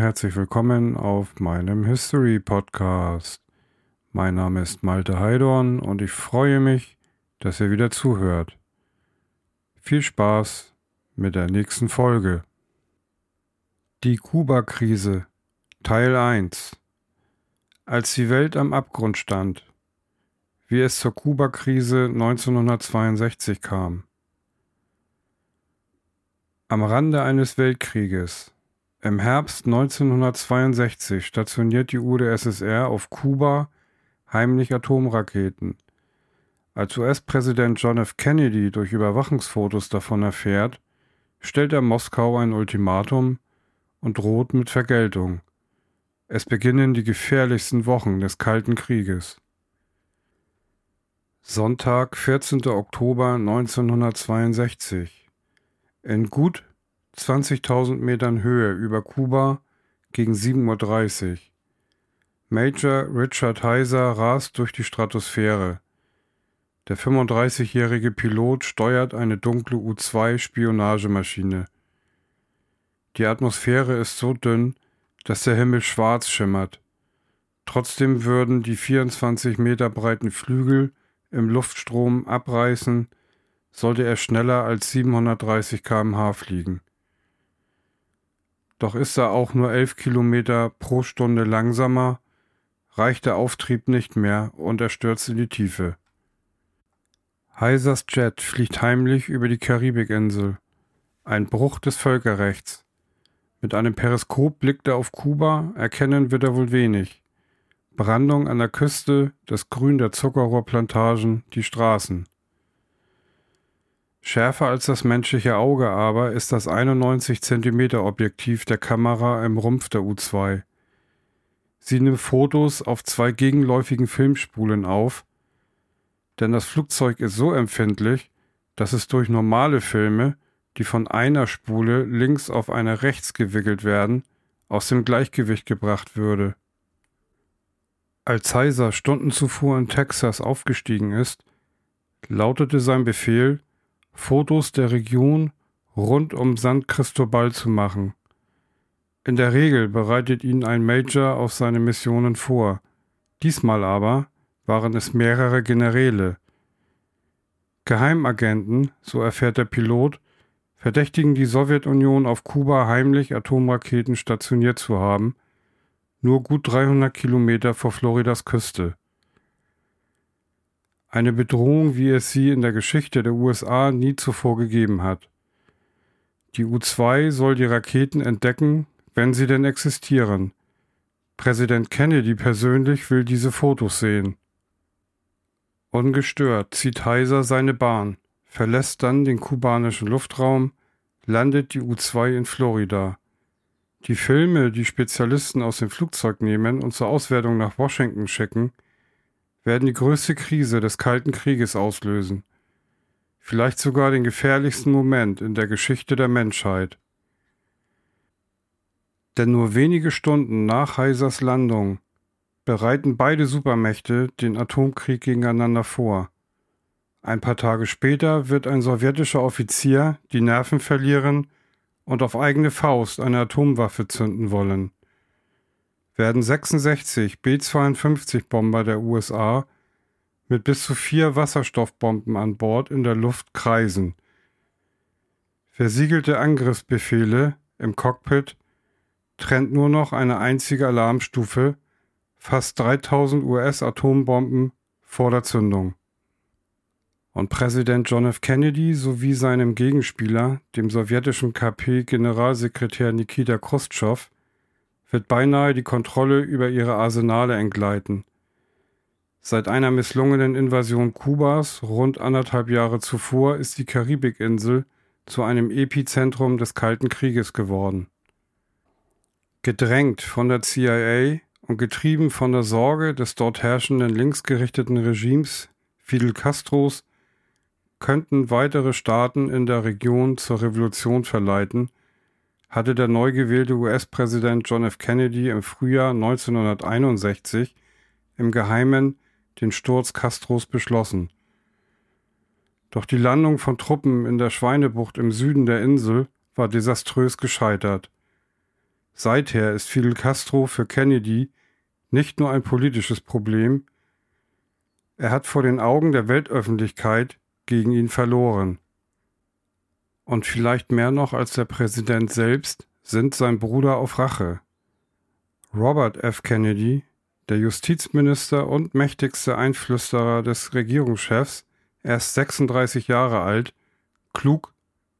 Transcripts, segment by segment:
Herzlich willkommen auf meinem History Podcast. Mein Name ist Malte Heidorn und ich freue mich, dass ihr wieder zuhört. Viel Spaß mit der nächsten Folge. Die Kuba-Krise Teil 1 Als die Welt am Abgrund stand, wie es zur Kuba-Krise 1962 kam. Am Rande eines Weltkrieges im Herbst 1962 stationiert die UdSSR auf Kuba heimlich Atomraketen. Als US-Präsident John F. Kennedy durch Überwachungsfotos davon erfährt, stellt er Moskau ein Ultimatum und droht mit Vergeltung. Es beginnen die gefährlichsten Wochen des Kalten Krieges. Sonntag, 14. Oktober 1962. In gut 20.000 Metern Höhe über Kuba gegen 7.30 Uhr. Major Richard Heiser rast durch die Stratosphäre. Der 35-jährige Pilot steuert eine dunkle U-2-Spionagemaschine. Die Atmosphäre ist so dünn, dass der Himmel schwarz schimmert. Trotzdem würden die 24 Meter breiten Flügel im Luftstrom abreißen, sollte er schneller als 730 km/h fliegen. Doch ist er auch nur elf Kilometer pro Stunde langsamer, reicht der Auftrieb nicht mehr und er stürzt in die Tiefe. Heisers Jet fliegt heimlich über die Karibikinsel. Ein Bruch des Völkerrechts. Mit einem Periskop blickt er auf Kuba, erkennen wird er wohl wenig. Brandung an der Küste, das Grün der Zuckerrohrplantagen, die Straßen. Schärfer als das menschliche Auge aber ist das 91 cm Objektiv der Kamera im Rumpf der U2. Sie nimmt Fotos auf zwei gegenläufigen Filmspulen auf, denn das Flugzeug ist so empfindlich, dass es durch normale Filme, die von einer Spule links auf eine rechts gewickelt werden, aus dem Gleichgewicht gebracht würde. Als Heiser Stunden zuvor in Texas aufgestiegen ist, lautete sein Befehl, Fotos der Region rund um San Cristobal zu machen. In der Regel bereitet ihn ein Major auf seine Missionen vor. Diesmal aber waren es mehrere Generäle. Geheimagenten, so erfährt der Pilot, verdächtigen die Sowjetunion auf Kuba heimlich Atomraketen stationiert zu haben, nur gut 300 Kilometer vor Floridas Küste. Eine Bedrohung, wie es sie in der Geschichte der USA nie zuvor gegeben hat. Die U-2 soll die Raketen entdecken, wenn sie denn existieren. Präsident Kennedy persönlich will diese Fotos sehen. Ungestört zieht Heiser seine Bahn, verlässt dann den kubanischen Luftraum, landet die U-2 in Florida. Die Filme, die Spezialisten aus dem Flugzeug nehmen und zur Auswertung nach Washington schicken, werden die größte Krise des Kalten Krieges auslösen. Vielleicht sogar den gefährlichsten Moment in der Geschichte der Menschheit. Denn nur wenige Stunden nach Heisers Landung bereiten beide Supermächte den Atomkrieg gegeneinander vor. Ein paar Tage später wird ein sowjetischer Offizier die Nerven verlieren und auf eigene Faust eine Atomwaffe zünden wollen werden 66 B-52-Bomber der USA mit bis zu vier Wasserstoffbomben an Bord in der Luft kreisen. Versiegelte Angriffsbefehle im Cockpit trennt nur noch eine einzige Alarmstufe, fast 3000 US-Atombomben vor der Zündung. Und Präsident John F. Kennedy sowie seinem Gegenspieler, dem sowjetischen KP-Generalsekretär Nikita Khrushchev, wird beinahe die Kontrolle über ihre Arsenale entgleiten. Seit einer misslungenen Invasion Kubas rund anderthalb Jahre zuvor ist die Karibikinsel zu einem Epizentrum des Kalten Krieges geworden. Gedrängt von der CIA und getrieben von der Sorge des dort herrschenden linksgerichteten Regimes Fidel Castros könnten weitere Staaten in der Region zur Revolution verleiten hatte der neu gewählte US-Präsident John F. Kennedy im Frühjahr 1961 im Geheimen den Sturz Castros beschlossen. Doch die Landung von Truppen in der Schweinebucht im Süden der Insel war desaströs gescheitert. Seither ist Fidel Castro für Kennedy nicht nur ein politisches Problem, er hat vor den Augen der Weltöffentlichkeit gegen ihn verloren. Und vielleicht mehr noch als der Präsident selbst sind sein Bruder auf Rache. Robert F. Kennedy, der Justizminister und mächtigste Einflüsterer des Regierungschefs, erst 36 Jahre alt, klug,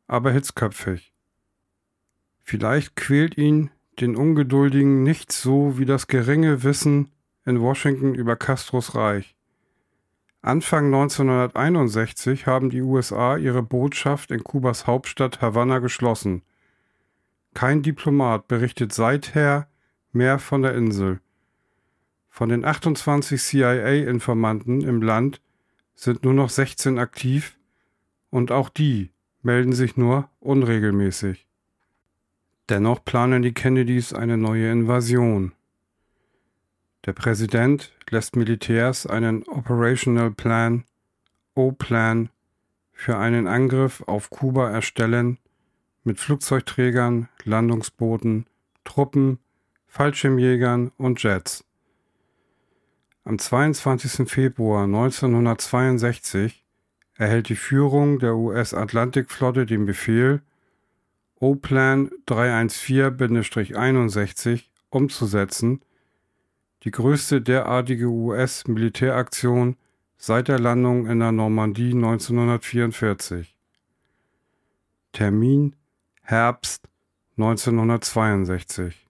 aber hitzköpfig. Vielleicht quält ihn den Ungeduldigen nicht so wie das geringe Wissen in Washington über Castros Reich. Anfang 1961 haben die USA ihre Botschaft in Kubas Hauptstadt Havanna geschlossen. Kein Diplomat berichtet seither mehr von der Insel. Von den 28 CIA-Informanten im Land sind nur noch 16 aktiv und auch die melden sich nur unregelmäßig. Dennoch planen die Kennedys eine neue Invasion. Der Präsident lässt Militärs einen Operational Plan, O-Plan, für einen Angriff auf Kuba erstellen, mit Flugzeugträgern, Landungsbooten, Truppen, Fallschirmjägern und Jets. Am 22. Februar 1962 erhält die Führung der US-Atlantikflotte den Befehl, O-Plan 314-61 umzusetzen die größte derartige US-Militäraktion seit der Landung in der Normandie 1944. Termin Herbst 1962.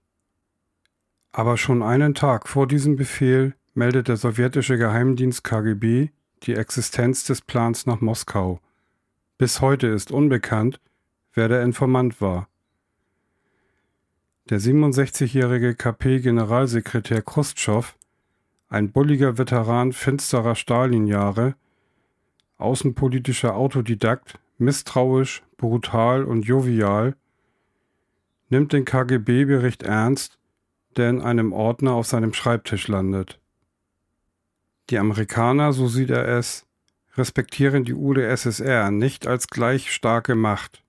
Aber schon einen Tag vor diesem Befehl meldet der sowjetische Geheimdienst KGB die Existenz des Plans nach Moskau. Bis heute ist unbekannt, wer der Informant war. Der 67-jährige KP-Generalsekretär Chrustschov, ein bulliger Veteran finsterer Stalinjahre, außenpolitischer Autodidakt, misstrauisch, brutal und jovial, nimmt den KGB-Bericht ernst, der in einem Ordner auf seinem Schreibtisch landet. Die Amerikaner, so sieht er es, respektieren die UdSSR nicht als gleich starke Macht.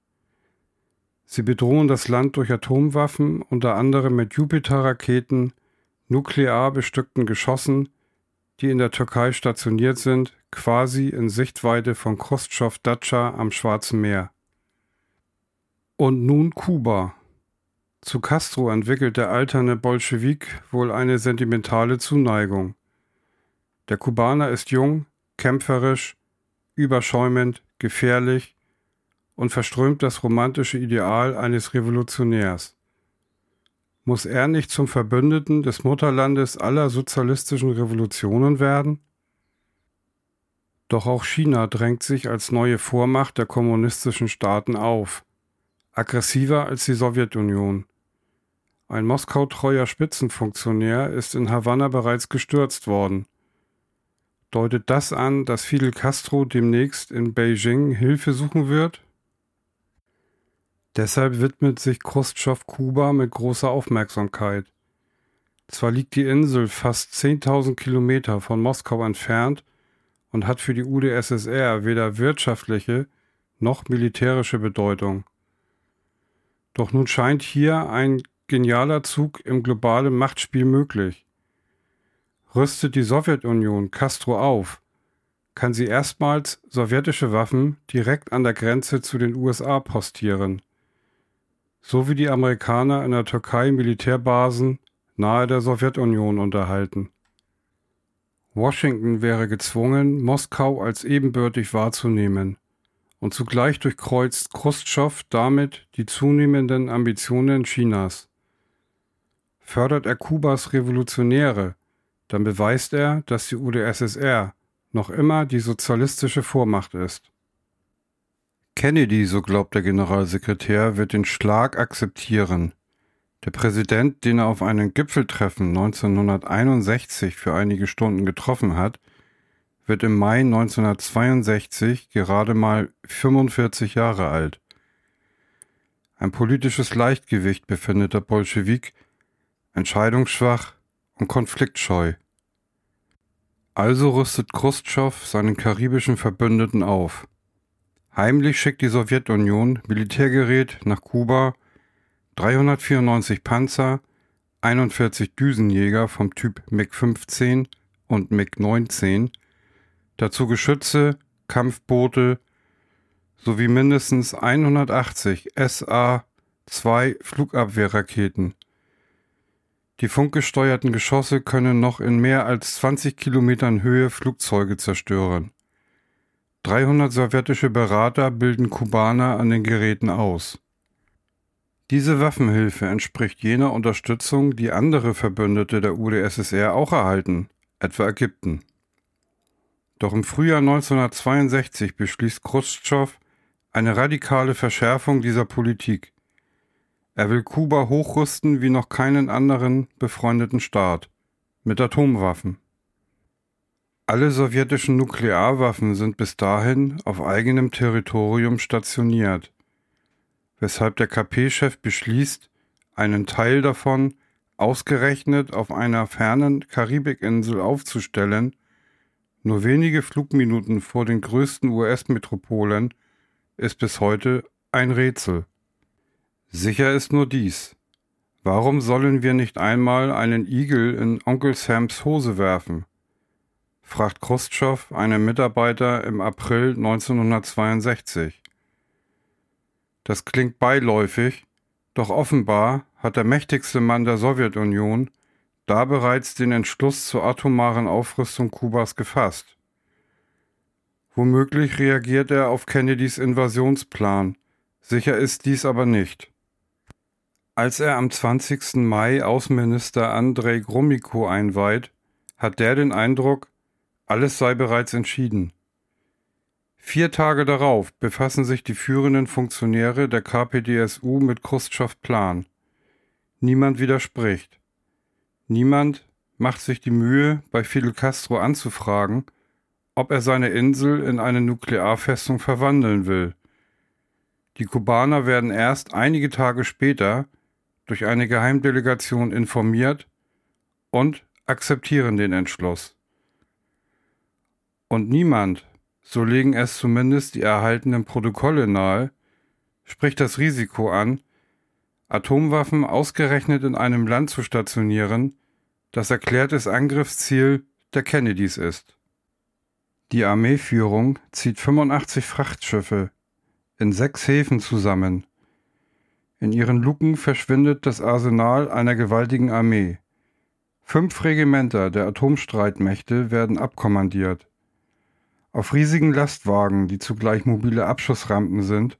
Sie bedrohen das Land durch Atomwaffen, unter anderem mit Jupiter-Raketen, nuklear bestückten Geschossen, die in der Türkei stationiert sind, quasi in Sichtweite von Khrushchev-Datscha am Schwarzen Meer. Und nun Kuba. Zu Castro entwickelt der alterne Bolschewik wohl eine sentimentale Zuneigung. Der Kubaner ist jung, kämpferisch, überschäumend, gefährlich, und verströmt das romantische Ideal eines Revolutionärs. Muss er nicht zum Verbündeten des Mutterlandes aller sozialistischen Revolutionen werden? Doch auch China drängt sich als neue Vormacht der kommunistischen Staaten auf, aggressiver als die Sowjetunion. Ein Moskau-treuer Spitzenfunktionär ist in Havanna bereits gestürzt worden. Deutet das an, dass Fidel Castro demnächst in Beijing Hilfe suchen wird? Deshalb widmet sich Khrushchev Kuba mit großer Aufmerksamkeit. Zwar liegt die Insel fast 10.000 Kilometer von Moskau entfernt und hat für die UdSSR weder wirtschaftliche noch militärische Bedeutung. Doch nun scheint hier ein genialer Zug im globalen Machtspiel möglich. Rüstet die Sowjetunion Castro auf, kann sie erstmals sowjetische Waffen direkt an der Grenze zu den USA postieren so wie die Amerikaner in der Türkei Militärbasen nahe der Sowjetunion unterhalten. Washington wäre gezwungen, Moskau als ebenbürtig wahrzunehmen, und zugleich durchkreuzt Khrushchev damit die zunehmenden Ambitionen Chinas. Fördert er Kubas Revolutionäre, dann beweist er, dass die UdSSR noch immer die sozialistische Vormacht ist. Kennedy, so glaubt der Generalsekretär, wird den Schlag akzeptieren. Der Präsident, den er auf einem Gipfeltreffen 1961 für einige Stunden getroffen hat, wird im Mai 1962 gerade mal 45 Jahre alt. Ein politisches Leichtgewicht befindet der Bolschewik, entscheidungsschwach und konfliktscheu. Also rüstet Khrushchev seinen karibischen Verbündeten auf. Heimlich schickt die Sowjetunion Militärgerät nach Kuba, 394 Panzer, 41 Düsenjäger vom Typ MiG-15 und MiG-19, dazu Geschütze, Kampfboote sowie mindestens 180 SA-2 Flugabwehrraketen. Die funkgesteuerten Geschosse können noch in mehr als 20 Kilometern Höhe Flugzeuge zerstören. 300 sowjetische Berater bilden Kubaner an den Geräten aus. Diese Waffenhilfe entspricht jener Unterstützung, die andere Verbündete der UdSSR auch erhalten, etwa Ägypten. Doch im Frühjahr 1962 beschließt Khrushchev eine radikale Verschärfung dieser Politik. Er will Kuba hochrüsten wie noch keinen anderen befreundeten Staat mit Atomwaffen. Alle sowjetischen Nuklearwaffen sind bis dahin auf eigenem Territorium stationiert, weshalb der KP-Chef beschließt, einen Teil davon ausgerechnet auf einer fernen Karibikinsel aufzustellen, nur wenige Flugminuten vor den größten US-Metropolen, ist bis heute ein Rätsel. Sicher ist nur dies. Warum sollen wir nicht einmal einen Igel in Onkel Sams Hose werfen? Fragt Khrushchev einen Mitarbeiter im April 1962. Das klingt beiläufig, doch offenbar hat der mächtigste Mann der Sowjetunion da bereits den Entschluss zur atomaren Aufrüstung Kubas gefasst. Womöglich reagiert er auf Kennedys Invasionsplan, sicher ist dies aber nicht. Als er am 20. Mai Außenminister Andrei Gromyko einweiht, hat der den Eindruck, alles sei bereits entschieden. Vier Tage darauf befassen sich die führenden Funktionäre der KPDSU mit Khrushchev Plan. Niemand widerspricht. Niemand macht sich die Mühe, bei Fidel Castro anzufragen, ob er seine Insel in eine Nuklearfestung verwandeln will. Die Kubaner werden erst einige Tage später durch eine Geheimdelegation informiert und akzeptieren den Entschluss. Und niemand, so legen es zumindest die erhaltenen Protokolle nahe, spricht das Risiko an, Atomwaffen ausgerechnet in einem Land zu stationieren, das erklärtes Angriffsziel der Kennedys ist. Die Armeeführung zieht 85 Frachtschiffe in sechs Häfen zusammen. In ihren Luken verschwindet das Arsenal einer gewaltigen Armee. Fünf Regimenter der Atomstreitmächte werden abkommandiert. Auf riesigen Lastwagen, die zugleich mobile Abschussrampen sind,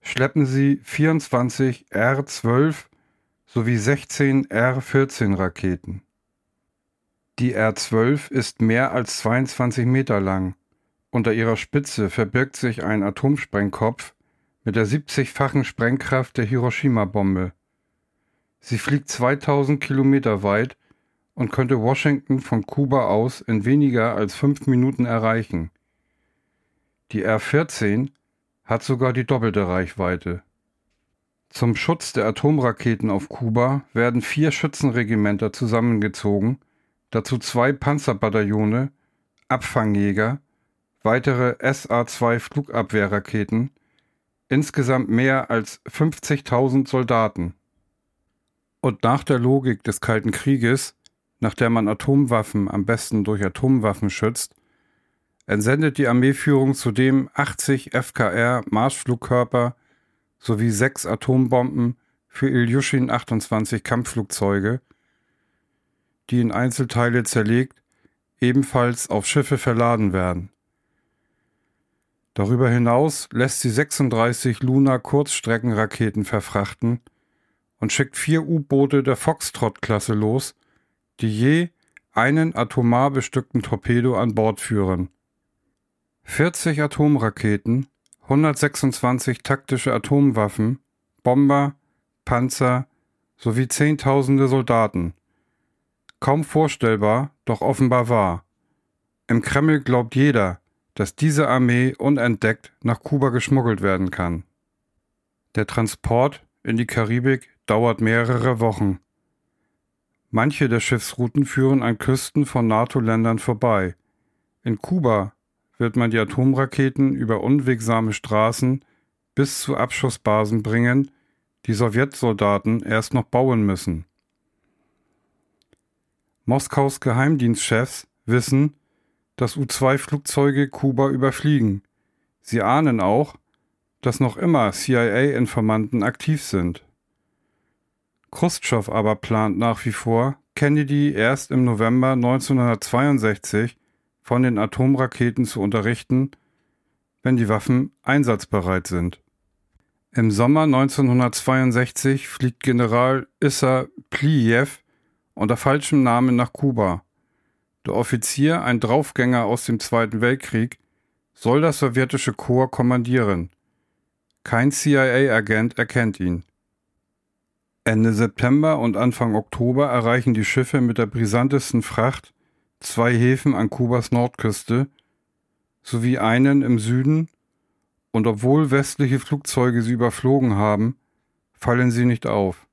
schleppen sie 24 R-12 sowie 16 R-14 Raketen. Die R-12 ist mehr als 22 Meter lang. Unter ihrer Spitze verbirgt sich ein Atomsprengkopf mit der 70-fachen Sprengkraft der Hiroshima-Bombe. Sie fliegt 2000 Kilometer weit und könnte Washington von Kuba aus in weniger als fünf Minuten erreichen. Die R-14 hat sogar die doppelte Reichweite. Zum Schutz der Atomraketen auf Kuba werden vier Schützenregimenter zusammengezogen – dazu zwei Panzerbataillone, Abfangjäger, weitere SA-2 Flugabwehrraketen, insgesamt mehr als 50.000 Soldaten. Und nach der Logik des Kalten Krieges, nach der man Atomwaffen am besten durch Atomwaffen schützt, entsendet die Armeeführung zudem 80 FKR Marschflugkörper sowie sechs Atombomben für Ilyushin 28 Kampfflugzeuge die in Einzelteile zerlegt, ebenfalls auf Schiffe verladen werden. Darüber hinaus lässt sie 36 Luna-Kurzstreckenraketen verfrachten und schickt vier U-Boote der Foxtrot-Klasse los, die je einen atomar bestückten Torpedo an Bord führen. 40 Atomraketen, 126 taktische Atomwaffen, Bomber, Panzer sowie Zehntausende Soldaten Kaum vorstellbar, doch offenbar wahr. Im Kreml glaubt jeder, dass diese Armee unentdeckt nach Kuba geschmuggelt werden kann. Der Transport in die Karibik dauert mehrere Wochen. Manche der Schiffsrouten führen an Küsten von NATO-Ländern vorbei. In Kuba wird man die Atomraketen über unwegsame Straßen bis zu Abschussbasen bringen, die Sowjetsoldaten erst noch bauen müssen. Moskaus Geheimdienstchefs wissen, dass U-2-Flugzeuge Kuba überfliegen. Sie ahnen auch, dass noch immer CIA-Informanten aktiv sind. Khrushchev aber plant nach wie vor, Kennedy erst im November 1962 von den Atomraketen zu unterrichten, wenn die Waffen einsatzbereit sind. Im Sommer 1962 fliegt General Issa Plijew unter falschem Namen nach Kuba. Der Offizier, ein Draufgänger aus dem Zweiten Weltkrieg, soll das sowjetische Korps kommandieren. Kein CIA-Agent erkennt ihn. Ende September und Anfang Oktober erreichen die Schiffe mit der brisantesten Fracht zwei Häfen an Kubas Nordküste sowie einen im Süden, und obwohl westliche Flugzeuge sie überflogen haben, fallen sie nicht auf.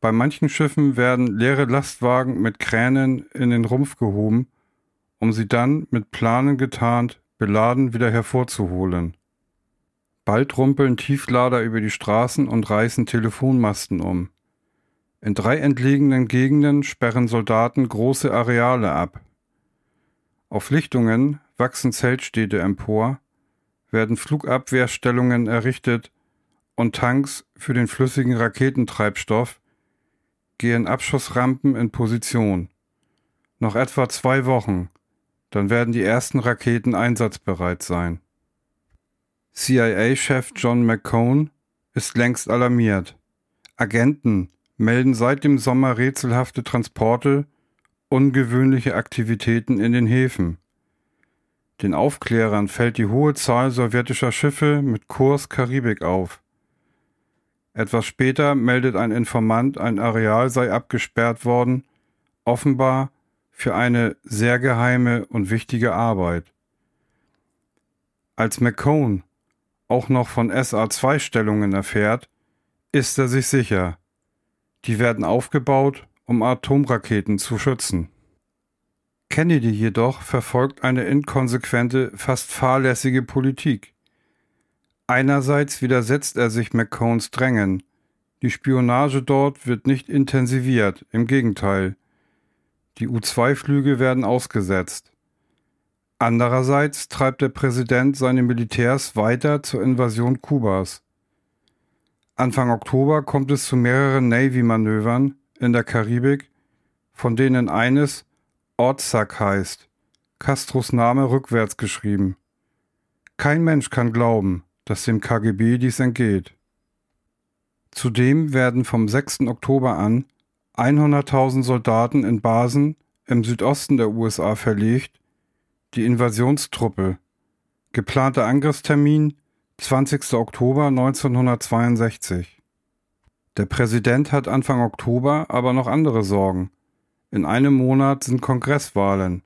Bei manchen Schiffen werden leere Lastwagen mit Kränen in den Rumpf gehoben, um sie dann mit Planen getarnt, beladen wieder hervorzuholen. Bald rumpeln Tieflader über die Straßen und reißen Telefonmasten um. In drei entlegenen Gegenden sperren Soldaten große Areale ab. Auf Lichtungen wachsen Zeltstädte empor, werden Flugabwehrstellungen errichtet und Tanks für den flüssigen Raketentreibstoff gehen Abschussrampen in Position. Noch etwa zwei Wochen, dann werden die ersten Raketen einsatzbereit sein. CIA-Chef John McCone ist längst alarmiert. Agenten melden seit dem Sommer rätselhafte Transporte, ungewöhnliche Aktivitäten in den Häfen. Den Aufklärern fällt die hohe Zahl sowjetischer Schiffe mit Kurs Karibik auf. Etwas später meldet ein Informant, ein Areal sei abgesperrt worden, offenbar für eine sehr geheime und wichtige Arbeit. Als McCone auch noch von SA-2-Stellungen erfährt, ist er sich sicher, die werden aufgebaut, um Atomraketen zu schützen. Kennedy jedoch verfolgt eine inkonsequente, fast fahrlässige Politik. Einerseits widersetzt er sich McCones Drängen. Die Spionage dort wird nicht intensiviert, im Gegenteil. Die U-2-Flüge werden ausgesetzt. Andererseits treibt der Präsident seine Militärs weiter zur Invasion Kubas. Anfang Oktober kommt es zu mehreren Navy-Manövern in der Karibik, von denen eines Ortsack heißt, Castros Name rückwärts geschrieben. Kein Mensch kann glauben, dass dem KGB dies entgeht. Zudem werden vom 6. Oktober an 100.000 Soldaten in Basen im Südosten der USA verlegt, die Invasionstruppe. Geplanter Angriffstermin 20. Oktober 1962. Der Präsident hat Anfang Oktober aber noch andere Sorgen. In einem Monat sind Kongresswahlen.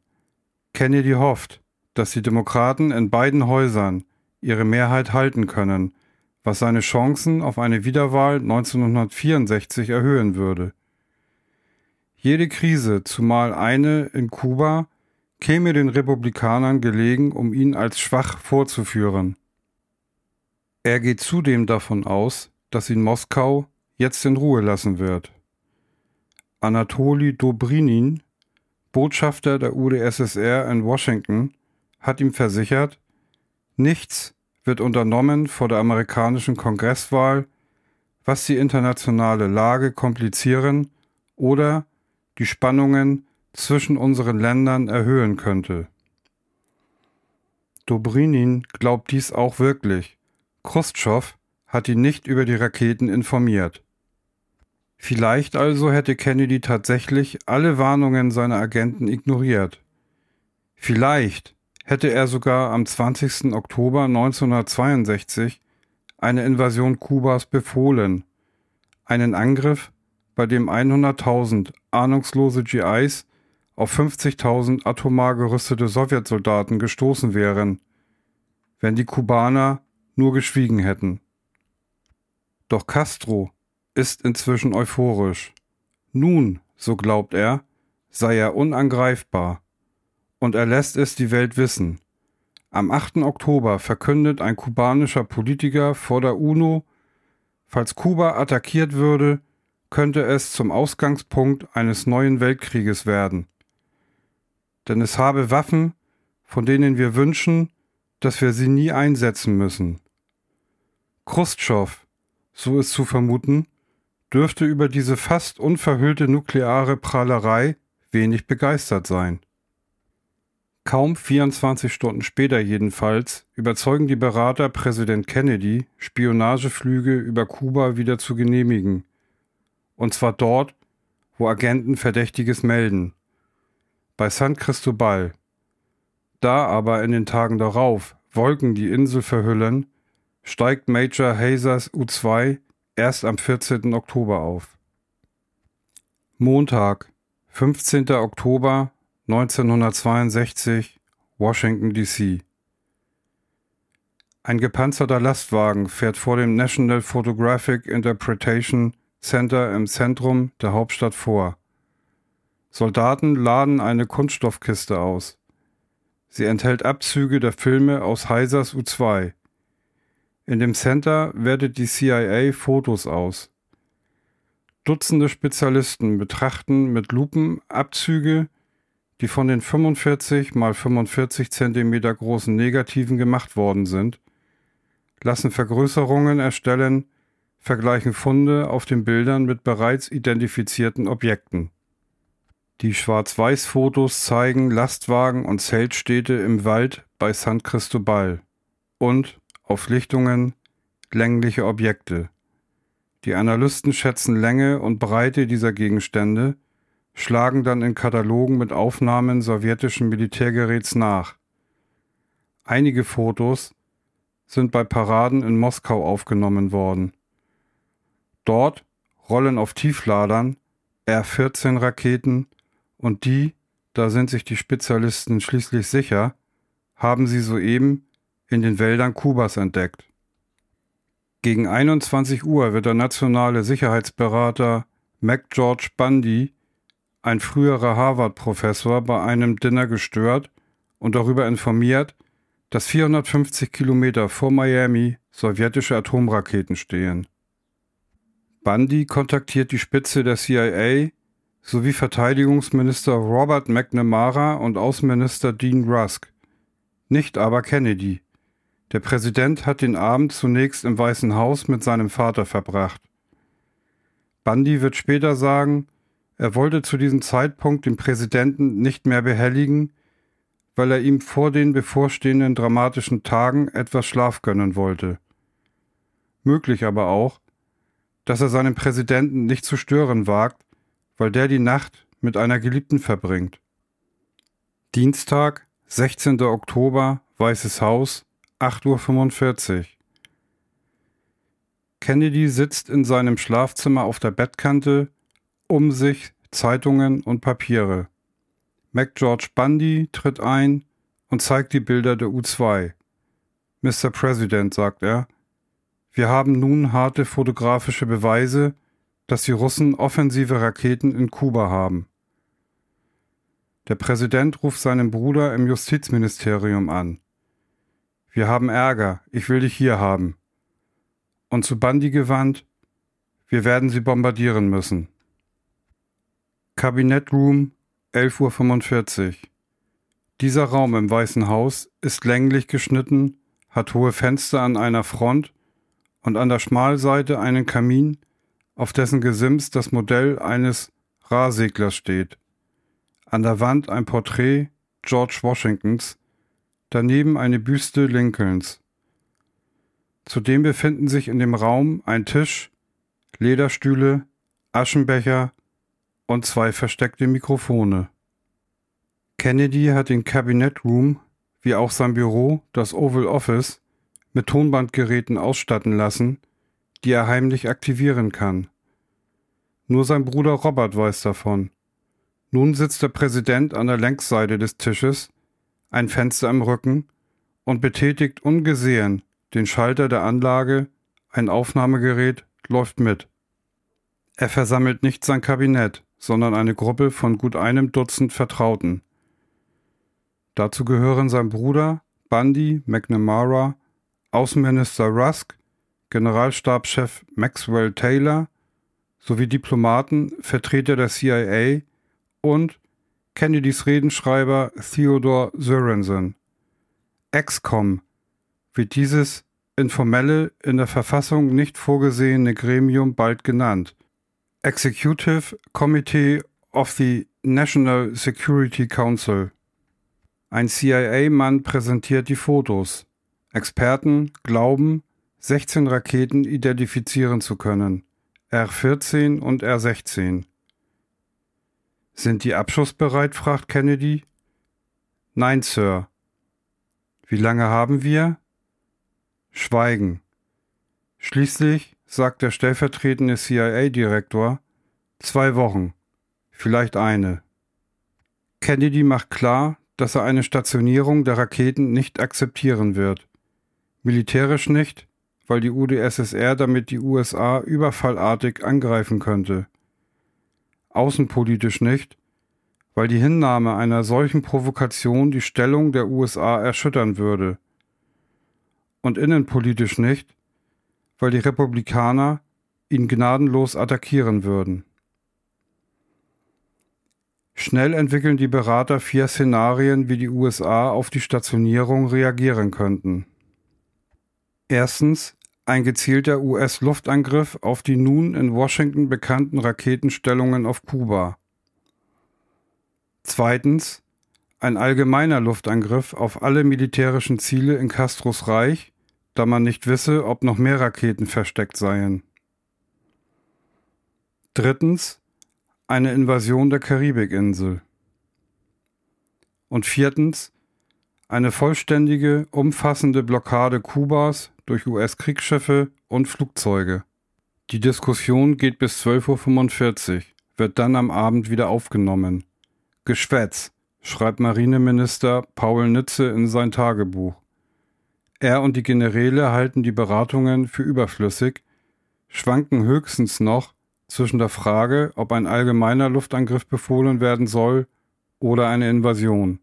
Kennedy hofft, dass die Demokraten in beiden Häusern ihre Mehrheit halten können, was seine Chancen auf eine Wiederwahl 1964 erhöhen würde. Jede Krise, zumal eine in Kuba, käme den Republikanern gelegen, um ihn als schwach vorzuführen. Er geht zudem davon aus, dass ihn Moskau jetzt in Ruhe lassen wird. Anatoli Dobrinin, Botschafter der UdSSR in Washington, hat ihm versichert, Nichts wird unternommen vor der amerikanischen Kongresswahl, was die internationale Lage komplizieren oder die Spannungen zwischen unseren Ländern erhöhen könnte. Dobrinin glaubt dies auch wirklich. Khrushchev hat ihn nicht über die Raketen informiert. Vielleicht also hätte Kennedy tatsächlich alle Warnungen seiner Agenten ignoriert. Vielleicht hätte er sogar am 20. Oktober 1962 eine Invasion Kubas befohlen, einen Angriff, bei dem 100.000 ahnungslose GIs auf 50.000 atomar gerüstete Sowjetsoldaten gestoßen wären, wenn die Kubaner nur geschwiegen hätten. Doch Castro ist inzwischen euphorisch. Nun, so glaubt er, sei er unangreifbar und er lässt es die Welt wissen. Am 8. Oktober verkündet ein kubanischer Politiker vor der UNO Falls Kuba attackiert würde, könnte es zum Ausgangspunkt eines neuen Weltkrieges werden. Denn es habe Waffen, von denen wir wünschen, dass wir sie nie einsetzen müssen. Khrushchev, so ist zu vermuten, dürfte über diese fast unverhüllte nukleare Prahlerei wenig begeistert sein. Kaum 24 Stunden später jedenfalls überzeugen die Berater Präsident Kennedy, Spionageflüge über Kuba wieder zu genehmigen. Und zwar dort, wo Agenten Verdächtiges melden. Bei San Cristobal. Da aber in den Tagen darauf Wolken die Insel verhüllen, steigt Major Hazers U-2 erst am 14. Oktober auf. Montag, 15. Oktober 1962, Washington, D.C. Ein gepanzerter Lastwagen fährt vor dem National Photographic Interpretation Center im Zentrum der Hauptstadt vor. Soldaten laden eine Kunststoffkiste aus. Sie enthält Abzüge der Filme aus Heisers U2. In dem Center wertet die CIA Fotos aus. Dutzende Spezialisten betrachten mit Lupen Abzüge, die von den 45 mal 45 cm großen Negativen gemacht worden sind, lassen Vergrößerungen erstellen, vergleichen Funde auf den Bildern mit bereits identifizierten Objekten. Die Schwarz-Weiß-Fotos zeigen Lastwagen und Zeltstädte im Wald bei San Cristobal und auf Lichtungen längliche Objekte. Die Analysten schätzen Länge und Breite dieser Gegenstände, schlagen dann in Katalogen mit Aufnahmen sowjetischen Militärgeräts nach. Einige Fotos sind bei Paraden in Moskau aufgenommen worden. Dort rollen auf Tiefladern R-14 Raketen und die, da sind sich die Spezialisten schließlich sicher, haben sie soeben in den Wäldern Kubas entdeckt. Gegen 21 Uhr wird der nationale Sicherheitsberater Mac George Bundy, ein früherer Harvard-Professor, bei einem Dinner gestört und darüber informiert, dass 450 Kilometer vor Miami sowjetische Atomraketen stehen. Bundy kontaktiert die Spitze der CIA sowie Verteidigungsminister Robert McNamara und Außenminister Dean Rusk, nicht aber Kennedy. Der Präsident hat den Abend zunächst im Weißen Haus mit seinem Vater verbracht. Bundy wird später sagen, er wollte zu diesem Zeitpunkt den Präsidenten nicht mehr behelligen, weil er ihm vor den bevorstehenden dramatischen Tagen etwas Schlaf gönnen wollte. Möglich aber auch, dass er seinen Präsidenten nicht zu stören wagt, weil der die Nacht mit einer Geliebten verbringt. Dienstag, 16. Oktober, Weißes Haus, 8.45 Uhr. Kennedy sitzt in seinem Schlafzimmer auf der Bettkante, um sich Zeitungen und Papiere. Mac George Bundy tritt ein und zeigt die Bilder der U-2. Mr. President, sagt er, wir haben nun harte fotografische Beweise, dass die Russen offensive Raketen in Kuba haben. Der Präsident ruft seinen Bruder im Justizministerium an. Wir haben Ärger, ich will dich hier haben. Und zu Bandi gewandt, wir werden sie bombardieren müssen. Kabinettroom 11.45 Uhr. Dieser Raum im Weißen Haus ist länglich geschnitten, hat hohe Fenster an einer Front und an der Schmalseite einen Kamin, auf dessen Gesims das Modell eines Rahseglers steht. An der Wand ein Porträt George Washingtons, daneben eine Büste Lincolns. Zudem befinden sich in dem Raum ein Tisch, Lederstühle, Aschenbecher und zwei versteckte Mikrofone. Kennedy hat den Cabinet Room, wie auch sein Büro, das Oval Office, mit Tonbandgeräten ausstatten lassen, die er heimlich aktivieren kann. Nur sein Bruder Robert weiß davon. Nun sitzt der Präsident an der Längsseite des Tisches, ein Fenster im Rücken, und betätigt ungesehen den Schalter der Anlage, ein Aufnahmegerät läuft mit. Er versammelt nicht sein Kabinett, sondern eine Gruppe von gut einem Dutzend Vertrauten. Dazu gehören sein Bruder, Bundy, McNamara, Außenminister Rusk, Generalstabschef Maxwell Taylor sowie Diplomaten, Vertreter der CIA und Kennedys Redenschreiber Theodore Sorensen. EXCOM wird dieses informelle, in der Verfassung nicht vorgesehene Gremium bald genannt. Executive Committee of the National Security Council. Ein CIA-Mann präsentiert die Fotos. Experten glauben, 16 Raketen identifizieren zu können. R-14 und R-16. Sind die abschussbereit? fragt Kennedy. Nein, Sir. Wie lange haben wir? Schweigen. Schließlich sagt der stellvertretende CIA-Direktor, zwei Wochen, vielleicht eine. Kennedy macht klar, dass er eine Stationierung der Raketen nicht akzeptieren wird. Militärisch nicht, weil die UdSSR damit die USA überfallartig angreifen könnte. Außenpolitisch nicht, weil die Hinnahme einer solchen Provokation die Stellung der USA erschüttern würde. Und innenpolitisch nicht, weil die Republikaner ihn gnadenlos attackieren würden. Schnell entwickeln die Berater vier Szenarien, wie die USA auf die Stationierung reagieren könnten. Erstens ein gezielter US-Luftangriff auf die nun in Washington bekannten Raketenstellungen auf Kuba. Zweitens ein allgemeiner Luftangriff auf alle militärischen Ziele in Castros Reich, da man nicht wisse, ob noch mehr Raketen versteckt seien. Drittens eine Invasion der Karibikinsel. Und viertens eine vollständige, umfassende Blockade Kubas durch US-Kriegsschiffe und Flugzeuge. Die Diskussion geht bis 12.45 Uhr, wird dann am Abend wieder aufgenommen. Geschwätz, schreibt Marineminister Paul Nitze in sein Tagebuch. Er und die Generäle halten die Beratungen für überflüssig, schwanken höchstens noch zwischen der Frage, ob ein allgemeiner Luftangriff befohlen werden soll oder eine Invasion.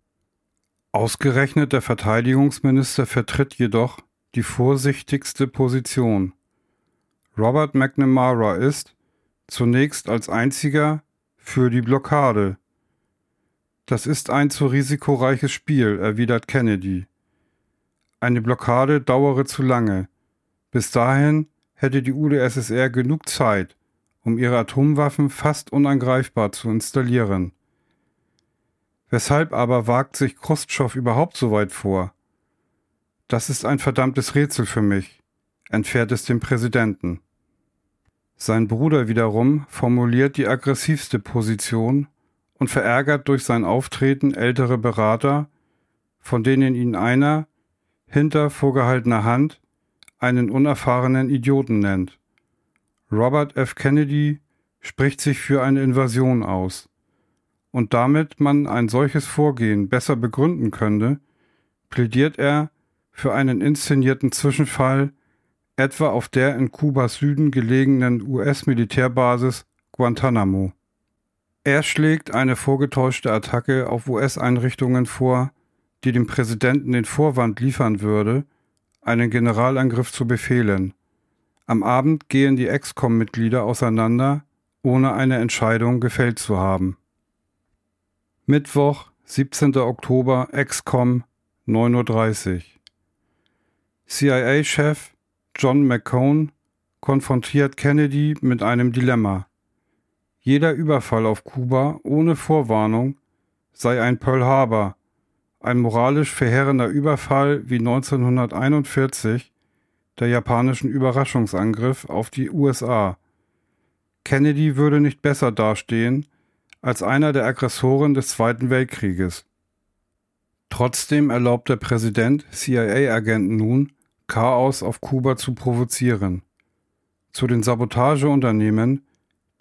Ausgerechnet der Verteidigungsminister vertritt jedoch die vorsichtigste Position. Robert McNamara ist, zunächst als einziger, für die Blockade. Das ist ein zu risikoreiches Spiel, erwidert Kennedy. Eine Blockade dauere zu lange. Bis dahin hätte die UdSSR genug Zeit, um ihre Atomwaffen fast unangreifbar zu installieren. Weshalb aber wagt sich Khrushchev überhaupt so weit vor? Das ist ein verdammtes Rätsel für mich, entfährt es dem Präsidenten. Sein Bruder wiederum formuliert die aggressivste Position und verärgert durch sein Auftreten ältere Berater, von denen ihn einer hinter vorgehaltener Hand einen unerfahrenen Idioten nennt. Robert F. Kennedy spricht sich für eine Invasion aus und damit man ein solches Vorgehen besser begründen könnte, plädiert er für einen inszenierten Zwischenfall etwa auf der in Kubas Süden gelegenen US-Militärbasis Guantanamo. Er schlägt eine vorgetäuschte Attacke auf US-Einrichtungen vor, die dem Präsidenten den Vorwand liefern würde, einen Generalangriff zu befehlen. Am Abend gehen die EXCOM-Mitglieder auseinander, ohne eine Entscheidung gefällt zu haben. Mittwoch, 17. Oktober, XCOM, 9.30 Uhr. CIA-Chef John McCone konfrontiert Kennedy mit einem Dilemma. Jeder Überfall auf Kuba ohne Vorwarnung sei ein Pearl Harbor, ein moralisch verheerender Überfall wie 1941 der japanischen Überraschungsangriff auf die USA. Kennedy würde nicht besser dastehen, als einer der Aggressoren des Zweiten Weltkrieges. Trotzdem erlaubt der Präsident CIA-Agenten nun, Chaos auf Kuba zu provozieren. Zu den Sabotageunternehmen,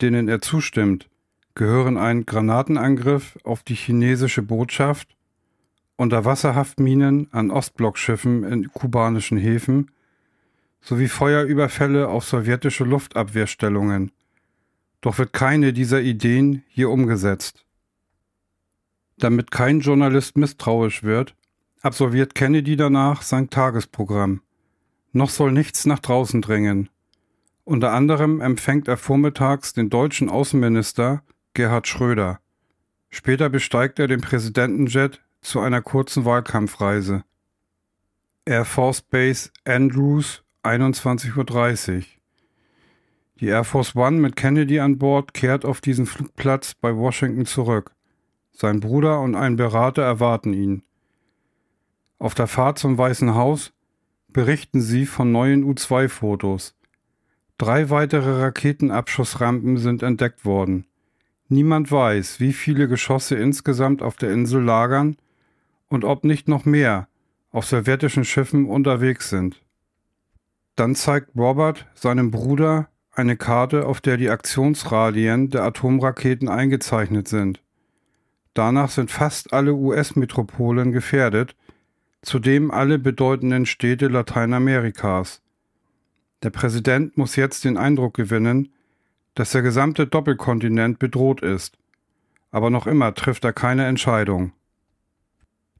denen er zustimmt, gehören ein Granatenangriff auf die chinesische Botschaft, Unterwasserhaftminen an Ostblockschiffen in kubanischen Häfen sowie Feuerüberfälle auf sowjetische Luftabwehrstellungen doch wird keine dieser Ideen hier umgesetzt. Damit kein Journalist misstrauisch wird, absolviert Kennedy danach sein Tagesprogramm. Noch soll nichts nach draußen dringen. Unter anderem empfängt er vormittags den deutschen Außenminister Gerhard Schröder. Später besteigt er den Präsidentenjet zu einer kurzen Wahlkampfreise. Air Force Base Andrews, 21.30 Uhr. Die Air Force One mit Kennedy an Bord kehrt auf diesen Flugplatz bei Washington zurück. Sein Bruder und ein Berater erwarten ihn. Auf der Fahrt zum Weißen Haus berichten sie von neuen U-2-Fotos. Drei weitere Raketenabschussrampen sind entdeckt worden. Niemand weiß, wie viele Geschosse insgesamt auf der Insel lagern und ob nicht noch mehr auf sowjetischen Schiffen unterwegs sind. Dann zeigt Robert seinem Bruder eine Karte, auf der die Aktionsradien der Atomraketen eingezeichnet sind. Danach sind fast alle US-Metropolen gefährdet, zudem alle bedeutenden Städte Lateinamerikas. Der Präsident muss jetzt den Eindruck gewinnen, dass der gesamte Doppelkontinent bedroht ist, aber noch immer trifft er keine Entscheidung.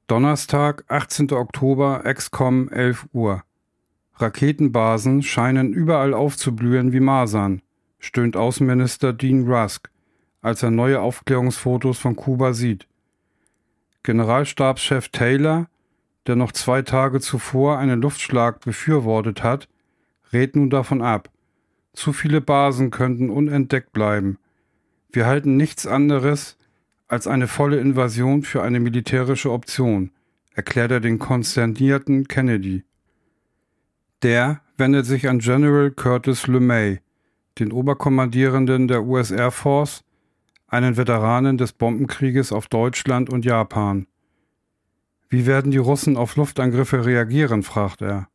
Donnerstag, 18. Oktober, XCOM 11 Uhr. Raketenbasen scheinen überall aufzublühen wie Masern, stöhnt Außenminister Dean Rusk, als er neue Aufklärungsfotos von Kuba sieht. Generalstabschef Taylor, der noch zwei Tage zuvor einen Luftschlag befürwortet hat, rät nun davon ab. Zu viele Basen könnten unentdeckt bleiben. Wir halten nichts anderes als eine volle Invasion für eine militärische Option, erklärt er den konsternierten Kennedy. Der wendet sich an General Curtis LeMay, den Oberkommandierenden der US Air Force, einen Veteranen des Bombenkrieges auf Deutschland und Japan. Wie werden die Russen auf Luftangriffe reagieren? fragt er.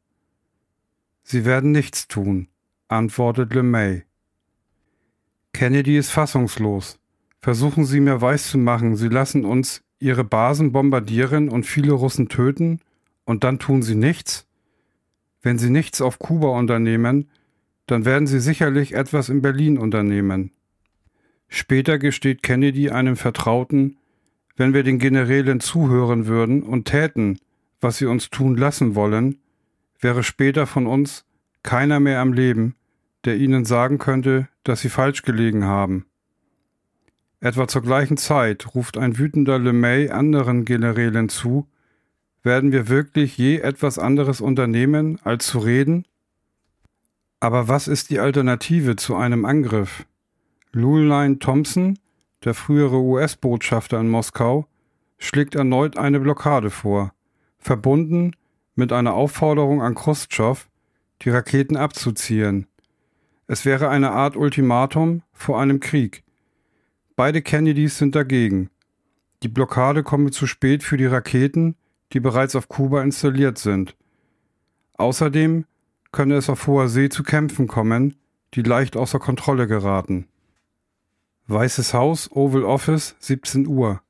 Sie werden nichts tun, antwortet LeMay. Kennedy ist fassungslos. Versuchen Sie mir weiszumachen, Sie lassen uns Ihre Basen bombardieren und viele Russen töten, und dann tun Sie nichts? Wenn Sie nichts auf Kuba unternehmen, dann werden Sie sicherlich etwas in Berlin unternehmen. Später gesteht Kennedy einem Vertrauten, wenn wir den Generälen zuhören würden und täten, was sie uns tun lassen wollen, wäre später von uns keiner mehr am Leben, der ihnen sagen könnte, dass sie falsch gelegen haben. Etwa zur gleichen Zeit ruft ein wütender LeMay anderen Generälen zu, werden wir wirklich je etwas anderes unternehmen, als zu reden? Aber was ist die Alternative zu einem Angriff? Lulline Thompson, der frühere US-Botschafter in Moskau, schlägt erneut eine Blockade vor, verbunden mit einer Aufforderung an Khrushchev, die Raketen abzuziehen. Es wäre eine Art Ultimatum vor einem Krieg. Beide Kennedys sind dagegen. Die Blockade komme zu spät für die Raketen, die bereits auf Kuba installiert sind. Außerdem könne es auf hoher See zu Kämpfen kommen, die leicht außer Kontrolle geraten. Weißes Haus, Oval Office, 17 Uhr.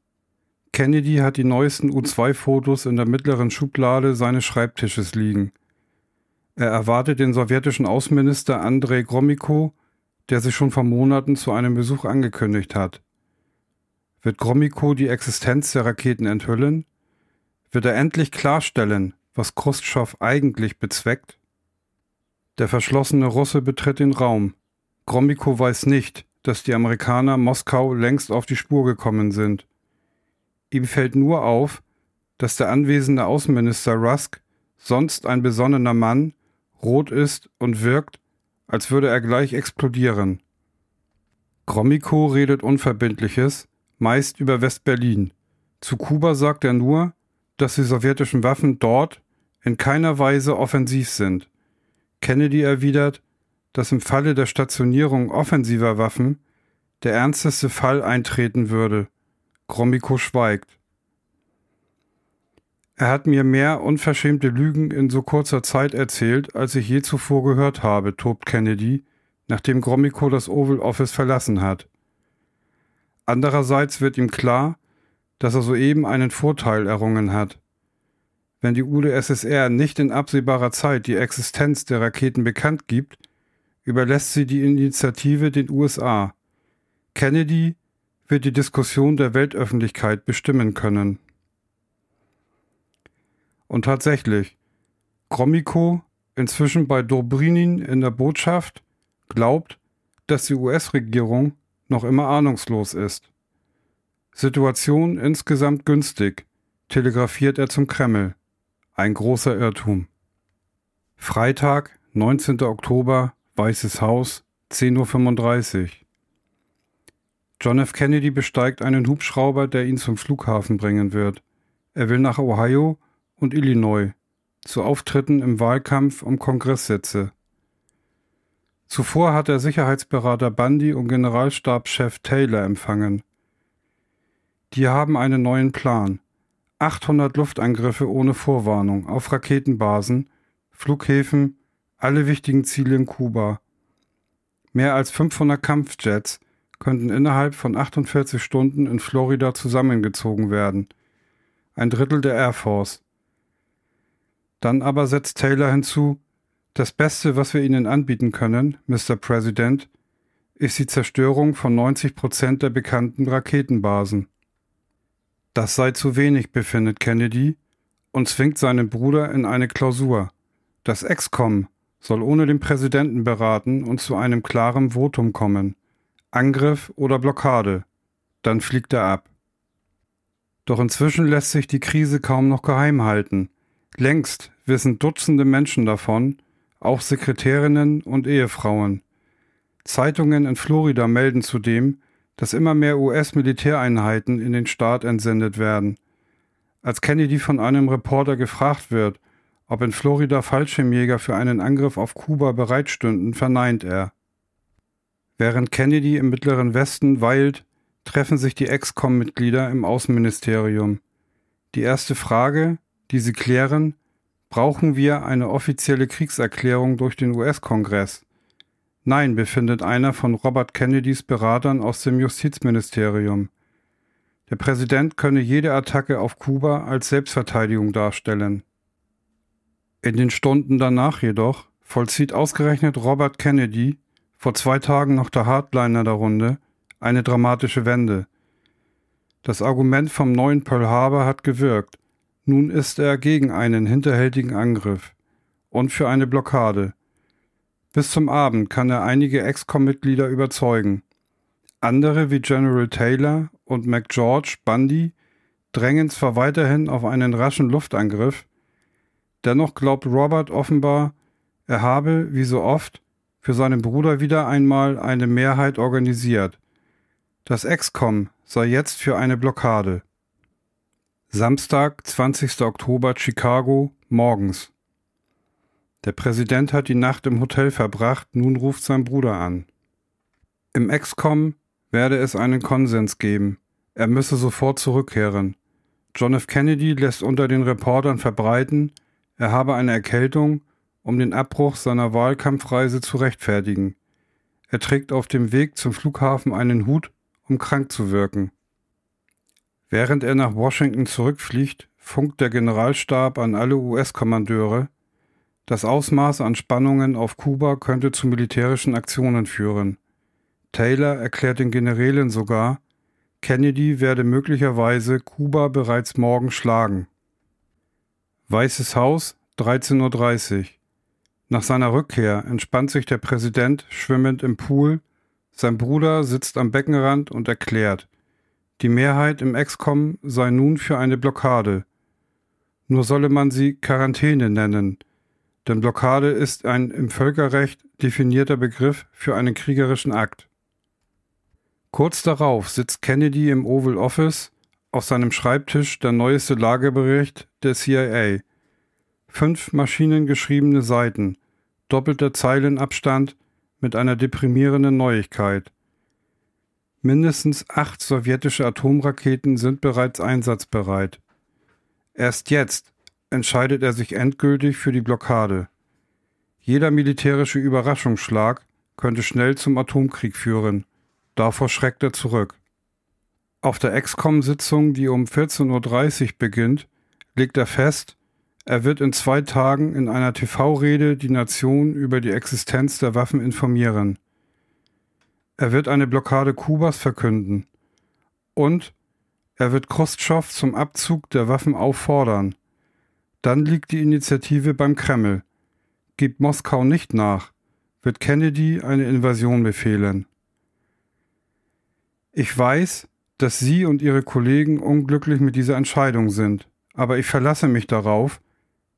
Kennedy hat die neuesten U-2-Fotos in der mittleren Schublade seines Schreibtisches liegen. Er erwartet den sowjetischen Außenminister Andrei Gromyko, der sich schon vor Monaten zu einem Besuch angekündigt hat. Wird Gromyko die Existenz der Raketen enthüllen? wird er endlich klarstellen, was Khrushchev eigentlich bezweckt? Der verschlossene Russe betritt den Raum. Gromyko weiß nicht, dass die Amerikaner Moskau längst auf die Spur gekommen sind. Ihm fällt nur auf, dass der anwesende Außenminister Rusk, sonst ein besonnener Mann, rot ist und wirkt, als würde er gleich explodieren. Gromyko redet Unverbindliches, meist über West-Berlin. Zu Kuba sagt er nur, dass die sowjetischen Waffen dort in keiner Weise offensiv sind. Kennedy erwidert, dass im Falle der Stationierung offensiver Waffen der ernsteste Fall eintreten würde. Gromyko schweigt. Er hat mir mehr unverschämte Lügen in so kurzer Zeit erzählt, als ich je zuvor gehört habe, tobt Kennedy, nachdem Gromyko das Oval Office verlassen hat. Andererseits wird ihm klar, dass er soeben einen Vorteil errungen hat. Wenn die UdSSR nicht in absehbarer Zeit die Existenz der Raketen bekannt gibt, überlässt sie die Initiative den USA. Kennedy wird die Diskussion der Weltöffentlichkeit bestimmen können. Und tatsächlich, Gromyko inzwischen bei Dobrinin in der Botschaft, glaubt, dass die US-Regierung noch immer ahnungslos ist. Situation insgesamt günstig, telegrafiert er zum Kreml. Ein großer Irrtum. Freitag, 19. Oktober, Weißes Haus, 10.35 Uhr. John F. Kennedy besteigt einen Hubschrauber, der ihn zum Flughafen bringen wird. Er will nach Ohio und Illinois zu Auftritten im Wahlkampf um Kongresssitze. Zuvor hat er Sicherheitsberater Bundy und Generalstabschef Taylor empfangen. Die haben einen neuen Plan. 800 Luftangriffe ohne Vorwarnung auf Raketenbasen, Flughäfen, alle wichtigen Ziele in Kuba. Mehr als 500 Kampfjets könnten innerhalb von 48 Stunden in Florida zusammengezogen werden. Ein Drittel der Air Force. Dann aber setzt Taylor hinzu, das Beste, was wir Ihnen anbieten können, Mr. President, ist die Zerstörung von 90 Prozent der bekannten Raketenbasen. Das sei zu wenig, befindet Kennedy und zwingt seinen Bruder in eine Klausur. Das EXCOM soll ohne den Präsidenten beraten und zu einem klaren Votum kommen. Angriff oder Blockade. Dann fliegt er ab. Doch inzwischen lässt sich die Krise kaum noch geheim halten. Längst wissen Dutzende Menschen davon, auch Sekretärinnen und Ehefrauen. Zeitungen in Florida melden zudem, dass immer mehr US-Militäreinheiten in den Staat entsendet werden. Als Kennedy von einem Reporter gefragt wird, ob in Florida Fallschirmjäger für einen Angriff auf Kuba bereitstünden, verneint er. Während Kennedy im Mittleren Westen weilt, treffen sich die Ex-Com-Mitglieder im Außenministerium. Die erste Frage, die sie klären, brauchen wir eine offizielle Kriegserklärung durch den US-Kongress. Nein, befindet einer von Robert Kennedys Beratern aus dem Justizministerium. Der Präsident könne jede Attacke auf Kuba als Selbstverteidigung darstellen. In den Stunden danach jedoch vollzieht ausgerechnet Robert Kennedy, vor zwei Tagen noch der Hardliner der Runde, eine dramatische Wende. Das Argument vom neuen Pearl Harbor hat gewirkt. Nun ist er gegen einen hinterhältigen Angriff und für eine Blockade. Bis zum Abend kann er einige Excom-Mitglieder überzeugen. Andere wie General Taylor und McGeorge Bundy drängen zwar weiterhin auf einen raschen Luftangriff, dennoch glaubt Robert offenbar, er habe, wie so oft, für seinen Bruder wieder einmal eine Mehrheit organisiert. Das Excom sei jetzt für eine Blockade. Samstag, 20. Oktober, Chicago, morgens. Der Präsident hat die Nacht im Hotel verbracht, nun ruft sein Bruder an. Im Excom werde es einen Konsens geben. Er müsse sofort zurückkehren. John F. Kennedy lässt unter den Reportern verbreiten, er habe eine Erkältung, um den Abbruch seiner Wahlkampfreise zu rechtfertigen. Er trägt auf dem Weg zum Flughafen einen Hut, um krank zu wirken. Während er nach Washington zurückfliegt, funkt der Generalstab an alle US-Kommandeure, das Ausmaß an Spannungen auf Kuba könnte zu militärischen Aktionen führen. Taylor erklärt den Generälen sogar, Kennedy werde möglicherweise Kuba bereits morgen schlagen. Weißes Haus, 13.30 Uhr. Nach seiner Rückkehr entspannt sich der Präsident schwimmend im Pool, sein Bruder sitzt am Beckenrand und erklärt, die Mehrheit im Excom sei nun für eine Blockade. Nur solle man sie Quarantäne nennen, denn Blockade ist ein im Völkerrecht definierter Begriff für einen kriegerischen Akt. Kurz darauf sitzt Kennedy im Oval Office, auf seinem Schreibtisch der neueste Lagebericht der CIA. Fünf maschinengeschriebene Seiten, doppelter Zeilenabstand mit einer deprimierenden Neuigkeit. Mindestens acht sowjetische Atomraketen sind bereits einsatzbereit. Erst jetzt entscheidet er sich endgültig für die Blockade. Jeder militärische Überraschungsschlag könnte schnell zum Atomkrieg führen. Davor schreckt er zurück. Auf der Excom-Sitzung, die um 14.30 Uhr beginnt, legt er fest, er wird in zwei Tagen in einer TV-Rede die Nation über die Existenz der Waffen informieren. Er wird eine Blockade Kubas verkünden. Und er wird Khrushchev zum Abzug der Waffen auffordern. Dann liegt die Initiative beim Kreml. Gibt Moskau nicht nach, wird Kennedy eine Invasion befehlen. Ich weiß, dass Sie und Ihre Kollegen unglücklich mit dieser Entscheidung sind, aber ich verlasse mich darauf,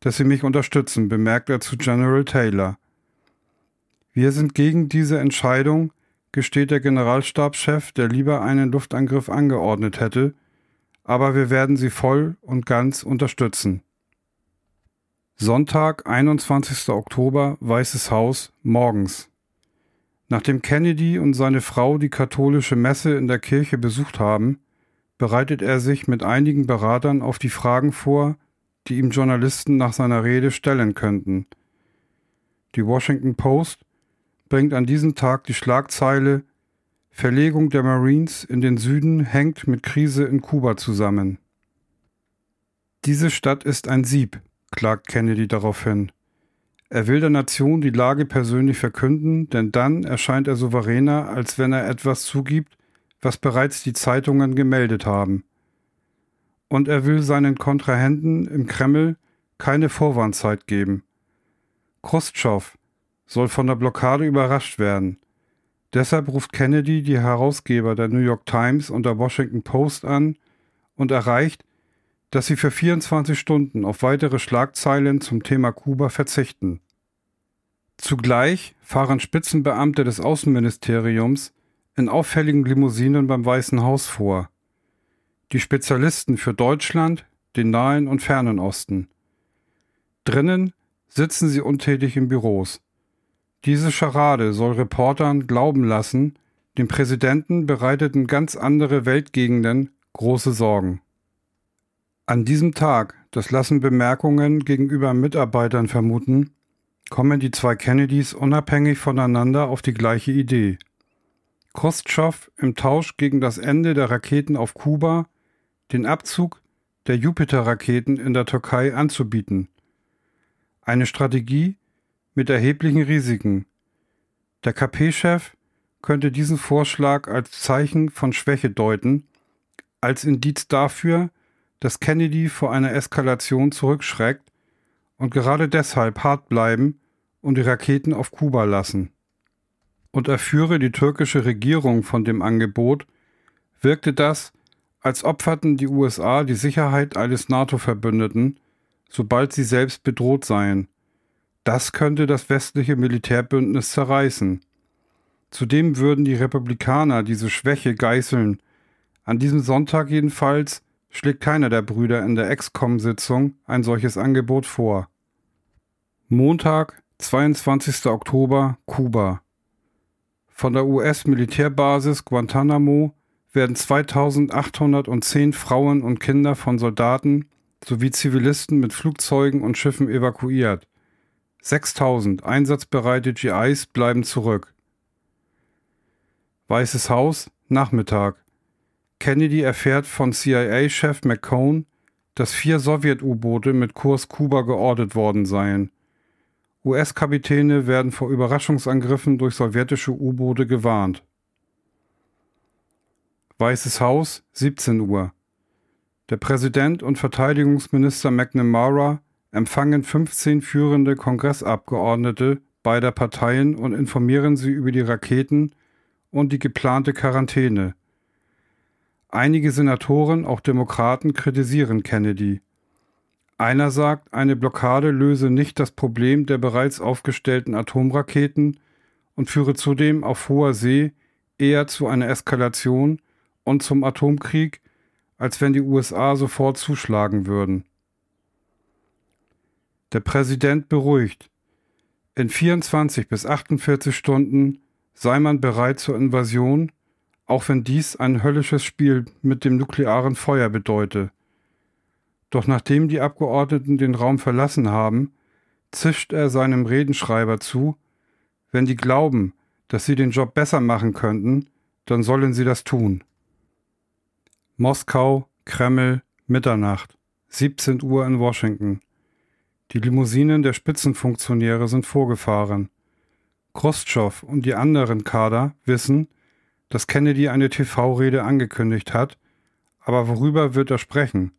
dass Sie mich unterstützen, bemerkt er zu General Taylor. Wir sind gegen diese Entscheidung, gesteht der Generalstabschef, der lieber einen Luftangriff angeordnet hätte, aber wir werden sie voll und ganz unterstützen. Sonntag, 21. Oktober, Weißes Haus, morgens. Nachdem Kennedy und seine Frau die katholische Messe in der Kirche besucht haben, bereitet er sich mit einigen Beratern auf die Fragen vor, die ihm Journalisten nach seiner Rede stellen könnten. Die Washington Post bringt an diesem Tag die Schlagzeile Verlegung der Marines in den Süden hängt mit Krise in Kuba zusammen. Diese Stadt ist ein Sieb, klagt Kennedy daraufhin. Er will der Nation die Lage persönlich verkünden, denn dann erscheint er souveräner, als wenn er etwas zugibt, was bereits die Zeitungen gemeldet haben. Und er will seinen Kontrahenten im Kreml keine Vorwandzeit geben. Khrushchev soll von der Blockade überrascht werden. Deshalb ruft Kennedy die Herausgeber der New York Times und der Washington Post an und erreicht, dass sie für 24 Stunden auf weitere Schlagzeilen zum Thema Kuba verzichten. Zugleich fahren Spitzenbeamte des Außenministeriums in auffälligen Limousinen beim Weißen Haus vor. Die Spezialisten für Deutschland, den Nahen und Fernen Osten. Drinnen sitzen sie untätig in Büros. Diese Scharade soll Reportern glauben lassen, dem Präsidenten bereiteten ganz andere Weltgegenden große Sorgen. An diesem Tag, das lassen Bemerkungen gegenüber Mitarbeitern vermuten, kommen die zwei Kennedys unabhängig voneinander auf die gleiche Idee. Khrushchev im Tausch gegen das Ende der Raketen auf Kuba den Abzug der Jupiter-Raketen in der Türkei anzubieten. Eine Strategie mit erheblichen Risiken. Der KP-Chef könnte diesen Vorschlag als Zeichen von Schwäche deuten, als Indiz dafür, dass Kennedy vor einer Eskalation zurückschreckt und gerade deshalb hart bleiben und die Raketen auf Kuba lassen. Und er führe die türkische Regierung von dem Angebot, wirkte das, als opferten die USA die Sicherheit eines NATO-Verbündeten, sobald sie selbst bedroht seien. Das könnte das westliche Militärbündnis zerreißen. Zudem würden die Republikaner diese Schwäche geißeln. An diesem Sonntag jedenfalls schlägt keiner der Brüder in der Excom-Sitzung ein solches Angebot vor. Montag, 22. Oktober, Kuba. Von der US-Militärbasis Guantanamo werden 2810 Frauen und Kinder von Soldaten sowie Zivilisten mit Flugzeugen und Schiffen evakuiert. 6000 einsatzbereite GIs bleiben zurück. Weißes Haus, Nachmittag. Kennedy erfährt von CIA-Chef McCone, dass vier Sowjet-U-Boote mit Kurs Kuba geordet worden seien. US-Kapitäne werden vor Überraschungsangriffen durch sowjetische U-Boote gewarnt. Weißes Haus, 17 Uhr. Der Präsident und Verteidigungsminister McNamara empfangen 15 führende Kongressabgeordnete beider Parteien und informieren sie über die Raketen und die geplante Quarantäne. Einige Senatoren, auch Demokraten, kritisieren Kennedy. Einer sagt, eine Blockade löse nicht das Problem der bereits aufgestellten Atomraketen und führe zudem auf hoher See eher zu einer Eskalation und zum Atomkrieg, als wenn die USA sofort zuschlagen würden. Der Präsident beruhigt. In 24 bis 48 Stunden sei man bereit zur Invasion auch wenn dies ein höllisches Spiel mit dem nuklearen Feuer bedeute. Doch nachdem die Abgeordneten den Raum verlassen haben, zischt er seinem Redenschreiber zu, wenn die glauben, dass sie den Job besser machen könnten, dann sollen sie das tun. Moskau, Kreml, Mitternacht, 17 Uhr in Washington. Die Limousinen der Spitzenfunktionäre sind vorgefahren. Khrushchev und die anderen Kader wissen, dass Kennedy eine TV-Rede angekündigt hat, aber worüber wird er sprechen?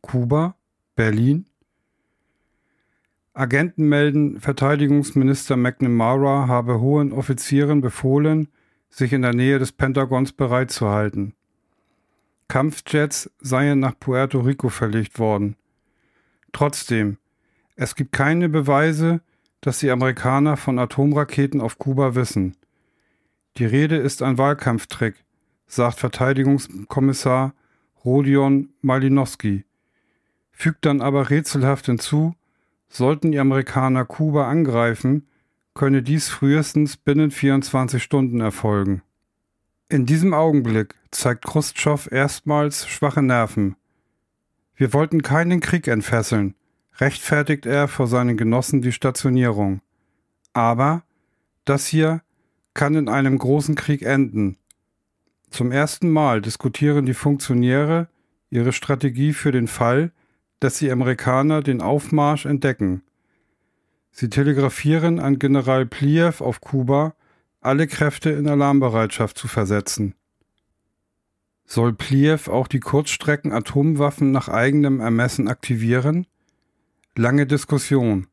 Kuba? Berlin? Agenten melden, Verteidigungsminister McNamara habe hohen Offizieren befohlen, sich in der Nähe des Pentagons bereitzuhalten. Kampfjets seien nach Puerto Rico verlegt worden. Trotzdem, es gibt keine Beweise, dass die Amerikaner von Atomraketen auf Kuba wissen. Die Rede ist ein Wahlkampftrick, sagt Verteidigungskommissar Rodion Malinowski, fügt dann aber rätselhaft hinzu, sollten die Amerikaner Kuba angreifen, könne dies frühestens binnen 24 Stunden erfolgen. In diesem Augenblick zeigt Khrushchev erstmals schwache Nerven. Wir wollten keinen Krieg entfesseln, rechtfertigt er vor seinen Genossen die Stationierung. Aber das hier kann in einem großen Krieg enden. Zum ersten Mal diskutieren die Funktionäre ihre Strategie für den Fall, dass die Amerikaner den Aufmarsch entdecken. Sie telegrafieren an General Pliev auf Kuba, alle Kräfte in Alarmbereitschaft zu versetzen. Soll Pliev auch die Kurzstrecken-Atomwaffen nach eigenem Ermessen aktivieren? Lange Diskussion.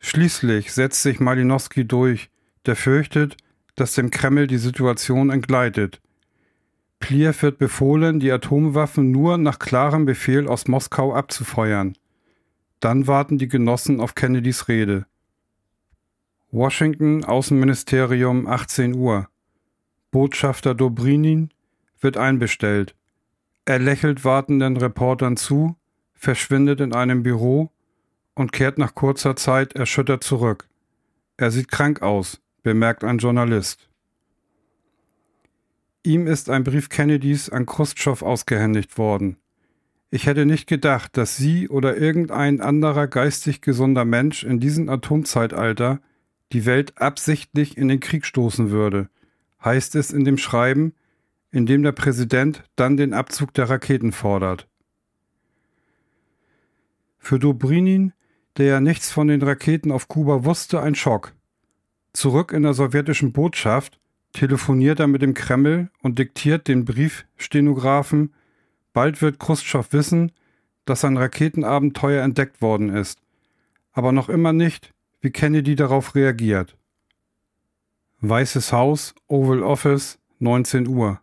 Schließlich setzt sich Malinowski durch, der fürchtet, dass dem Kreml die Situation entgleitet. Pliev wird befohlen, die Atomwaffen nur nach klarem Befehl aus Moskau abzufeuern. Dann warten die Genossen auf Kennedys Rede. Washington, Außenministerium, 18 Uhr. Botschafter Dobrinin wird einbestellt. Er lächelt wartenden Reportern zu, verschwindet in einem Büro und kehrt nach kurzer Zeit erschüttert zurück. Er sieht krank aus, bemerkt ein Journalist. Ihm ist ein Brief Kennedys an Khrushchev ausgehändigt worden. Ich hätte nicht gedacht, dass Sie oder irgendein anderer geistig gesunder Mensch in diesem Atomzeitalter die Welt absichtlich in den Krieg stoßen würde, heißt es in dem Schreiben, in dem der Präsident dann den Abzug der Raketen fordert. Für Dobrinin, der ja nichts von den Raketen auf Kuba wusste, ein Schock. Zurück in der sowjetischen Botschaft telefoniert er mit dem Kreml und diktiert den Briefstenografen, bald wird Khrushchev wissen, dass sein Raketenabenteuer entdeckt worden ist, aber noch immer nicht, wie Kennedy darauf reagiert. Weißes Haus, Oval Office, 19 Uhr.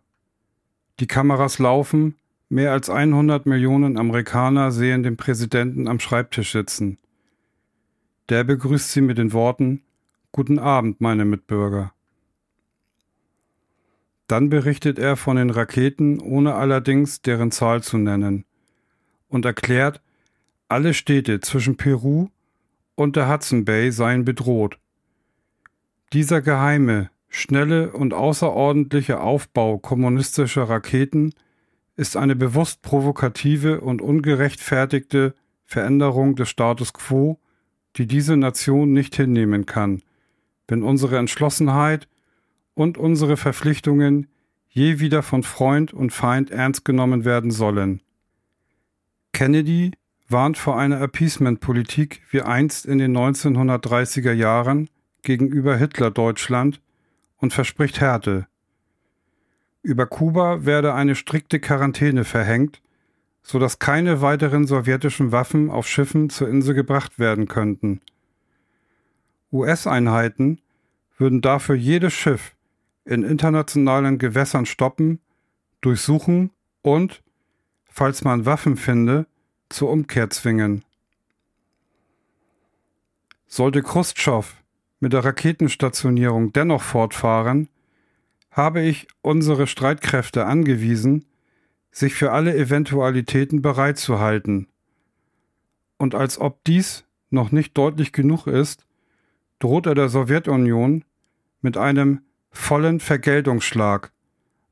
Die Kameras laufen, mehr als 100 Millionen Amerikaner sehen den Präsidenten am Schreibtisch sitzen. Der begrüßt sie mit den Worten Guten Abend, meine Mitbürger. Dann berichtet er von den Raketen, ohne allerdings deren Zahl zu nennen, und erklärt, alle Städte zwischen Peru und der Hudson Bay seien bedroht. Dieser geheime, schnelle und außerordentliche Aufbau kommunistischer Raketen ist eine bewusst provokative und ungerechtfertigte Veränderung des Status quo, die diese Nation nicht hinnehmen kann, wenn unsere Entschlossenheit und unsere Verpflichtungen je wieder von Freund und Feind ernst genommen werden sollen. Kennedy warnt vor einer Appeasement-Politik wie einst in den 1930er Jahren gegenüber Hitler-Deutschland und verspricht Härte. Über Kuba werde eine strikte Quarantäne verhängt, so dass keine weiteren sowjetischen Waffen auf Schiffen zur Insel gebracht werden könnten. US-Einheiten würden dafür jedes Schiff, in internationalen Gewässern stoppen, durchsuchen und, falls man Waffen finde, zur Umkehr zwingen. Sollte Khrushchev mit der Raketenstationierung dennoch fortfahren, habe ich unsere Streitkräfte angewiesen, sich für alle Eventualitäten bereit zu halten. Und als ob dies noch nicht deutlich genug ist, droht er der Sowjetunion mit einem vollen Vergeltungsschlag,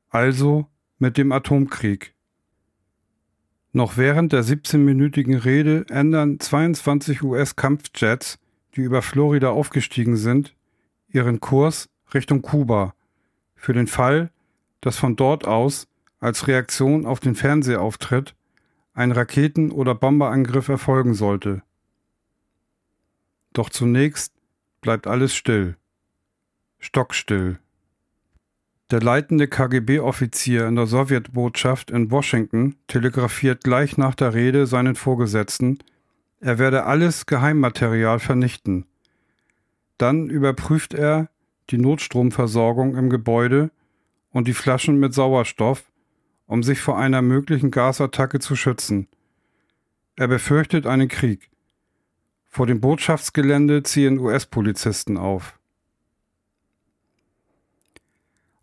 also mit dem Atomkrieg. Noch während der 17-minütigen Rede ändern 22 US-Kampfjets, die über Florida aufgestiegen sind, ihren Kurs Richtung Kuba, für den Fall, dass von dort aus als Reaktion auf den Fernsehauftritt ein Raketen- oder Bomberangriff erfolgen sollte. Doch zunächst bleibt alles still. Stockstill. Der leitende KGB-Offizier in der Sowjetbotschaft in Washington telegrafiert gleich nach der Rede seinen Vorgesetzten, Er werde alles Geheimmaterial vernichten. Dann überprüft er die Notstromversorgung im Gebäude und die Flaschen mit Sauerstoff, um sich vor einer möglichen Gasattacke zu schützen. Er befürchtet einen Krieg. Vor dem Botschaftsgelände ziehen US-Polizisten auf.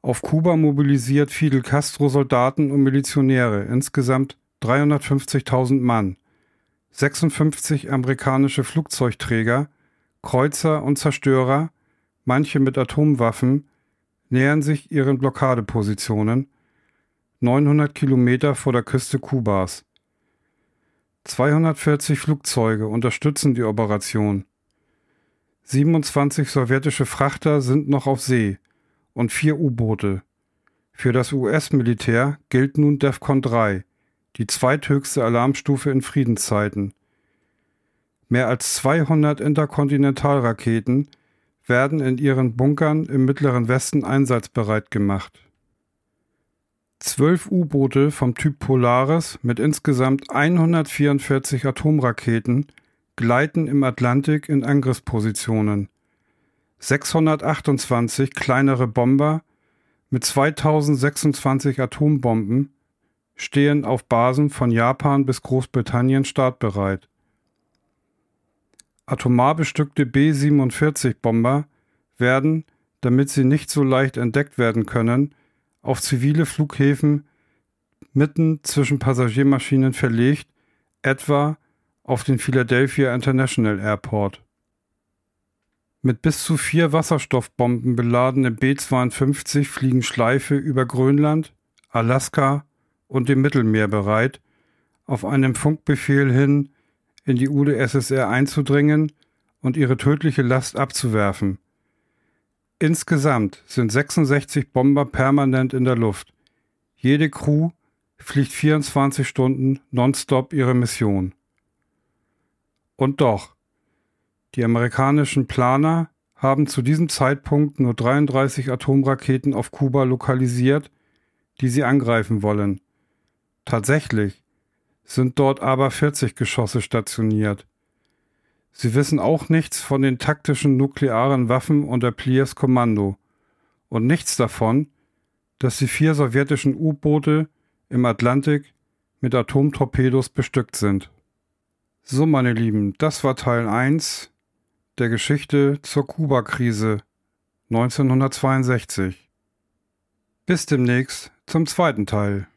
Auf Kuba mobilisiert Fidel Castro Soldaten und Milizionäre, insgesamt 350.000 Mann, 56 amerikanische Flugzeugträger, Kreuzer und Zerstörer, manche mit Atomwaffen, nähern sich ihren Blockadepositionen, 900 Kilometer vor der Küste Kubas. 240 Flugzeuge unterstützen die Operation. 27 sowjetische Frachter sind noch auf See und vier U-Boote. Für das US-Militär gilt nun DEFCON 3, die zweithöchste Alarmstufe in Friedenszeiten. Mehr als 200 Interkontinentalraketen werden in ihren Bunkern im Mittleren Westen einsatzbereit gemacht. Zwölf U-Boote vom Typ Polaris mit insgesamt 144 Atomraketen gleiten im Atlantik in Angriffspositionen. 628 kleinere Bomber mit 2026 Atombomben stehen auf Basen von Japan bis Großbritannien startbereit. Atomar bestückte B-47-Bomber werden, damit sie nicht so leicht entdeckt werden können, auf zivile Flughäfen mitten zwischen Passagiermaschinen verlegt, etwa auf den Philadelphia International Airport. Mit bis zu vier Wasserstoffbomben beladene B-52 fliegen Schleife über Grönland, Alaska und dem Mittelmeer bereit, auf einem Funkbefehl hin in die UdSSR einzudringen und ihre tödliche Last abzuwerfen. Insgesamt sind 66 Bomber permanent in der Luft. Jede Crew fliegt 24 Stunden nonstop ihre Mission. Und doch, die amerikanischen Planer haben zu diesem Zeitpunkt nur 33 Atomraketen auf Kuba lokalisiert, die sie angreifen wollen. Tatsächlich sind dort aber 40 Geschosse stationiert. Sie wissen auch nichts von den taktischen nuklearen Waffen unter Pliers Kommando und nichts davon, dass die vier sowjetischen U-Boote im Atlantik mit Atomtorpedos bestückt sind. So, meine Lieben, das war Teil 1 der Geschichte zur Kuba-Krise 1962. Bis demnächst zum zweiten Teil.